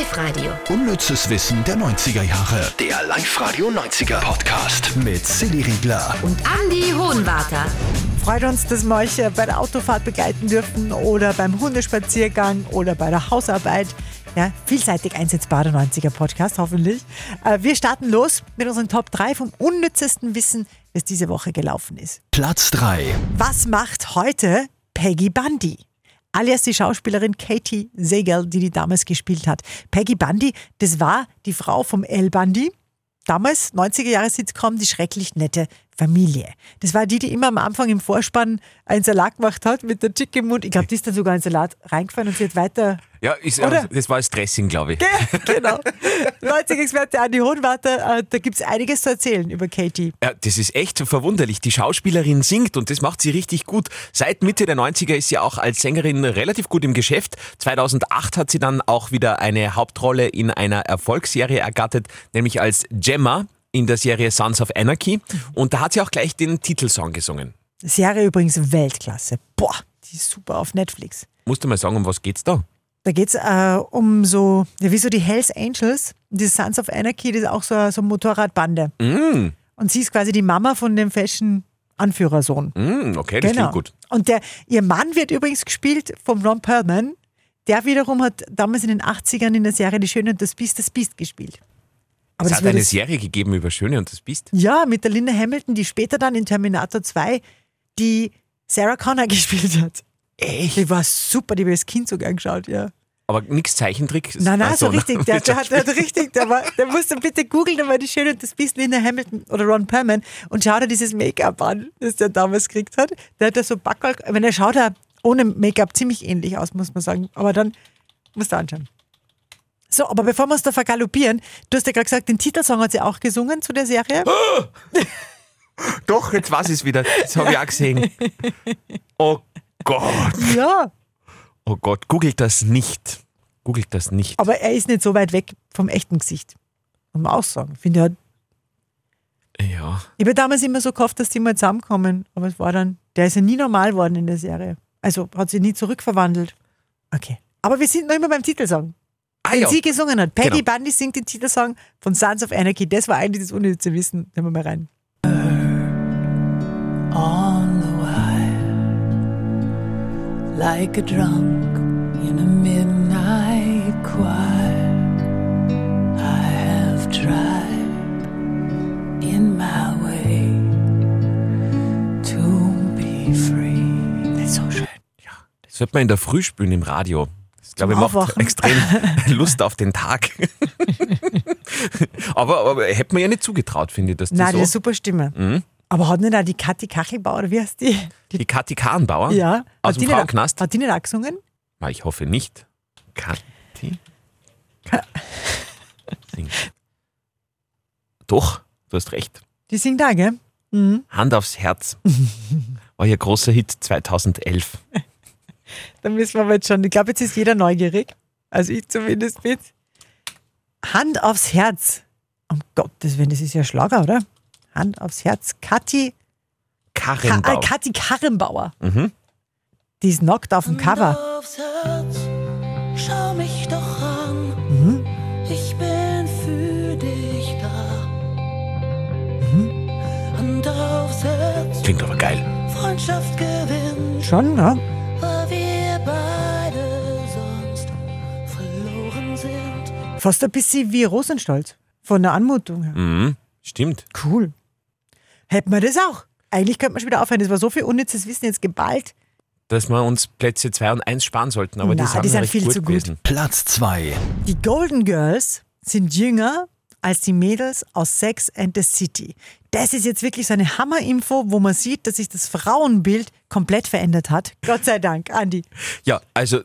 Live-Radio. Unnützes Wissen der 90er Jahre. Der Live-Radio 90er Podcast mit Silly Riegler. Und Andy Hohenwarter. Freut uns, dass wir euch äh, bei der Autofahrt begleiten dürfen oder beim Hundespaziergang oder bei der Hausarbeit. Ja, vielseitig einsetzbar der 90er Podcast, hoffentlich. Äh, Wir starten los mit unseren Top 3 vom unnützesten Wissen, das diese Woche gelaufen ist. Platz 3. Was macht heute Peggy Bundy? Alias die Schauspielerin Katie Sagal, die die damals gespielt hat. Peggy Bundy, das war die Frau vom L. Bundy. Damals, 90er Jahre Sitcom, die schrecklich nette Familie. Das war die, die immer am Anfang im Vorspann einen Salat gemacht hat mit der Chick im Mund. Ich glaube, die ist dann sogar in den Salat reingefallen und sie hat weiter Ja, ist, Oder? das war das Dressing, glaube ich. genau. 90-Experte Andi Hohenwarter, äh, da gibt es einiges zu erzählen über Katie. Ja, das ist echt verwunderlich. Die Schauspielerin singt und das macht sie richtig gut. Seit Mitte der 90er ist sie auch als Sängerin relativ gut im Geschäft. 2008 hat sie dann auch wieder eine Hauptrolle in einer Erfolgsserie ergattert, nämlich als Gemma in der Serie Sons of Anarchy. Und da hat sie auch gleich den Titelsong gesungen. Serie übrigens Weltklasse. Boah, die ist super auf Netflix. Musst du mal sagen, um was geht's da? Da geht es äh, um so, ja, wie so die Hells Angels. Die Sons of Anarchy, das ist auch so, so eine Motorradbande. Mm, Und sie ist quasi die Mama von dem Fashion-Anführersohn. mm, okay, das klingt gut. Und der, ihr Mann wird übrigens gespielt von Ron Perlman. Der wiederum hat damals in den 80ern in der Serie Die Schöne und das Biest, das Biest gespielt. Aber Es das hat eine Serie gegeben über Schöne und das Biest. Ja, mit der Linda Hamilton, die später dann in Terminator 2 die Sarah Connor gespielt hat. Echt? Die war super, die habe ich als Kind so gern geschaut, ja. Aber nix Zeichentrick? Nein, nein, so Also, richtig. Der, der, hat, der hat richtig, der, war, der musste bitte googeln, da war die Schöne und das Biest Linda Hamilton oder Ron Perlman und schau dir dieses Make-up an, das der damals gekriegt hat. Der hat da so Backerl, wenn er schaut, er ohne Make-up ziemlich ähnlich aus, muss man sagen. Aber dann musst du anschauen. So, aber bevor wir uns da vergaloppieren, du hast ja gerade gesagt, den Titelsong hat sie auch gesungen zu der Serie. Doch, jetzt weiß ich es wieder. Das habe ich auch gesehen. Oh Gott. Ja, Oh Gott, googelt das nicht. Googelt das nicht. aber er ist nicht so weit weg vom echten Gesicht. Muss man auch sagen. Ich finde, er hat Ja. Ich habe damals immer so gehofft, dass die mal zusammenkommen, aber es war dann, der ist ja nie normal worden in der Serie. Also hat sich nie zurückverwandelt. Okay. Aber wir sind noch immer beim Titelsong. Ah, Den ja. sie gesungen hat. Peggy Genau. Bundy singt den Titelsong von Sons of Anarchy. Das war eigentlich das unnütze Wissen. Nehmen wir mal rein. on the wire, like a drunk in a midnight choir. I have tried in my way to be free. Das ist so schön. Das wird man in der Früh spielen im Radio. Das, glaube ich, Zum macht extrem Lust auf den Tag. aber, aber hätte man ja nicht zugetraut, finde ich, dass die Nein, die so... hat eine super Stimme. Mhm. Aber hat nicht auch die Kathi Kachelbauer, wie heißt die? Die Kathi Kahnbauer Ja. aus Hat dem die nicht- Frauenknast. Hat die nicht auch gesungen? Ich hoffe nicht. Kathi? Doch, du hast recht. Die singt da, gell? Mhm. Hand aufs Herz. War ihr großer Hit 2011. Da müssen wir aber jetzt schon. Ich glaube, jetzt ist jeder neugierig. Also ich zumindest bin. Hand aufs Herz. Um Gottes Willen, das ist ja Schlager, oder? Hand aufs Herz. Kathi, Ka äh, Karrenbauer. Kathi Karrenbauer. Mhm. Die ist nackt auf dem Cover. Aufs Herz, schau mich doch an. Mhm. Ich bin für dich da. Hand aufs Herz, Klingt aber geil. Freundschaft gewinnt, Schon, ja. Fast ein bisschen wie Rosenstolz. Von der Anmutung her. Mhm. Stimmt. Cool. Hätten wir das auch. Eigentlich könnte man schon wieder aufhören. Das war so viel unnützes Wissen jetzt geballt. Dass wir uns Plätze 2 und 1 sparen sollten, aber die Na, sind, die sind viel gut zu gut. gewesen. Platz 2. Die Golden Girls sind jünger als die Mädels aus Sex and the City. Das ist jetzt wirklich so eine Hammerinfo, wo man sieht, dass sich das Frauenbild komplett verändert hat. Gott sei Dank, Andi. Ja, also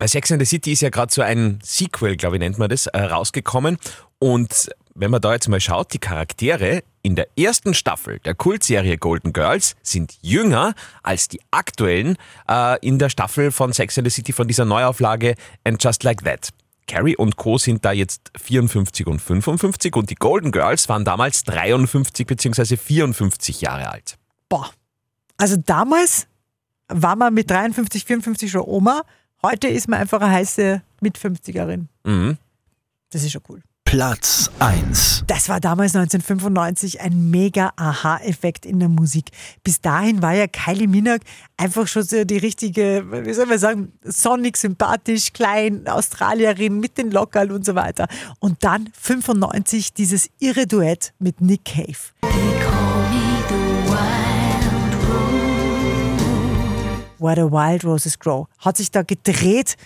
bei Sex and the City ist ja gerade so ein Sequel, glaube ich, nennt man das, äh, rausgekommen. Und wenn man da jetzt mal schaut, die Charaktere in der ersten Staffel der Kultserie Golden Girls sind jünger als die aktuellen äh, in der Staffel von Sex and the City von dieser Neuauflage And Just Like That. Carrie und Co. sind da jetzt 54 und 55 und die Golden Girls waren damals 53 bzw. 54 Jahre alt. Boah. Also damals war man mit 53, 54 schon Oma. Heute ist man einfach eine heiße Mit-50erin. Mhm. Das ist schon cool. Platz 1. Das war damals 1995 ein mega Aha-Effekt in der Musik. Bis dahin war ja Kylie Minogue einfach schon so die richtige, wie soll man sagen, sonnig, sympathisch, klein, Australierin mit den Lockerl und so weiter. Und dann 95 dieses irre Duett mit Nick Cave. Where the Wild Roses Grow. Hat sich da gedreht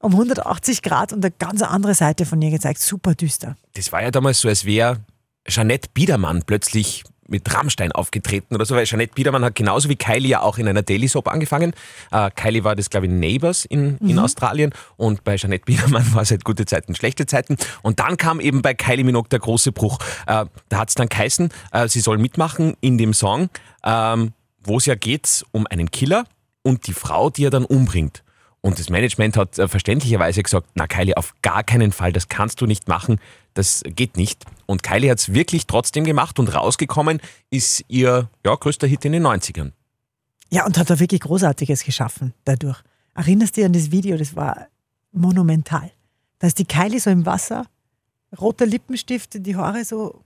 um 180 Grad und eine ganz andere Seite von ihr gezeigt. Super düster. Das war ja damals so, als wäre Jeanette Biedermann plötzlich mit Rammstein aufgetreten oder so, weil Jeanette Biedermann hat genauso wie Kylie ja auch in einer Daily Soap angefangen. Äh, Kylie war das, glaube ich, Neighbors in, in Australien und bei Jeanette Biedermann war es halt gute Zeiten, schlechte Zeiten. Und dann kam eben bei Kylie Minogue der große Bruch. Äh, da hat es dann geheißen, äh, sie soll mitmachen in dem Song, ähm, wo es ja geht um einen Killer und die Frau, die er dann umbringt. Und das Management hat äh, verständlicherweise gesagt, na Kylie, auf gar keinen Fall, das kannst du nicht machen, das geht nicht. Und Kylie hat es wirklich trotzdem gemacht und rausgekommen ist ihr ja, größter Hit in den 90ern. Ja, und hat da wirklich Großartiges geschaffen dadurch. Erinnerst du dich an das Video? Das war monumental. Da ist die Kylie so im Wasser, roter Lippenstift, die Haare so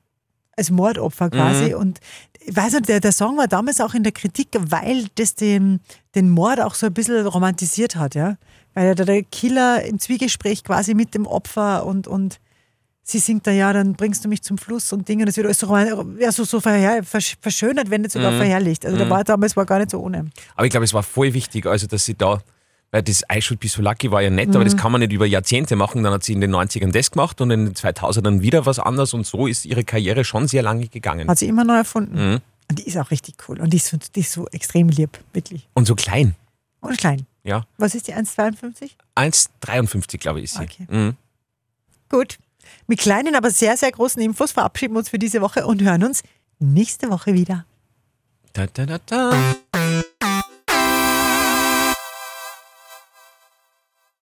als Mordopfer quasi. Und ich weiß nicht, der, der Song war damals auch in der Kritik, weil das den, den Mord auch so ein bisschen romantisiert hat, ja. Weil der, der Killer im Zwiegespräch quasi mit dem Opfer und, und sie singt da ja, dann bringst du mich zum Fluss und Dinge. Und es wird alles so, ja, so, so verher, versch- verschönert, wenn nicht sogar verherrlicht. Also der war damals war gar nicht so ohne. Aber ich glaube, es war voll wichtig, also dass sie da, weil das I Should Be So Lucky war ja nett, aber das kann man nicht über Jahrzehnte machen. Dann hat sie in den 90ern das gemacht und in den 2000ern wieder was anderes und so ist ihre Karriere schon sehr lange gegangen. Hat sie immer neu erfunden. Mhm. Und die ist auch richtig cool. Und die ist, so- die ist so extrem lieb, wirklich. Und so klein, Und klein. ja. Was ist die 1,52? 1,53 glaube ich ist sie. Okay. Mhm. Gut. Mit kleinen, aber sehr, sehr großen Infos verabschieden wir uns für diese Woche und hören uns nächste Woche wieder. Da, da, da, da.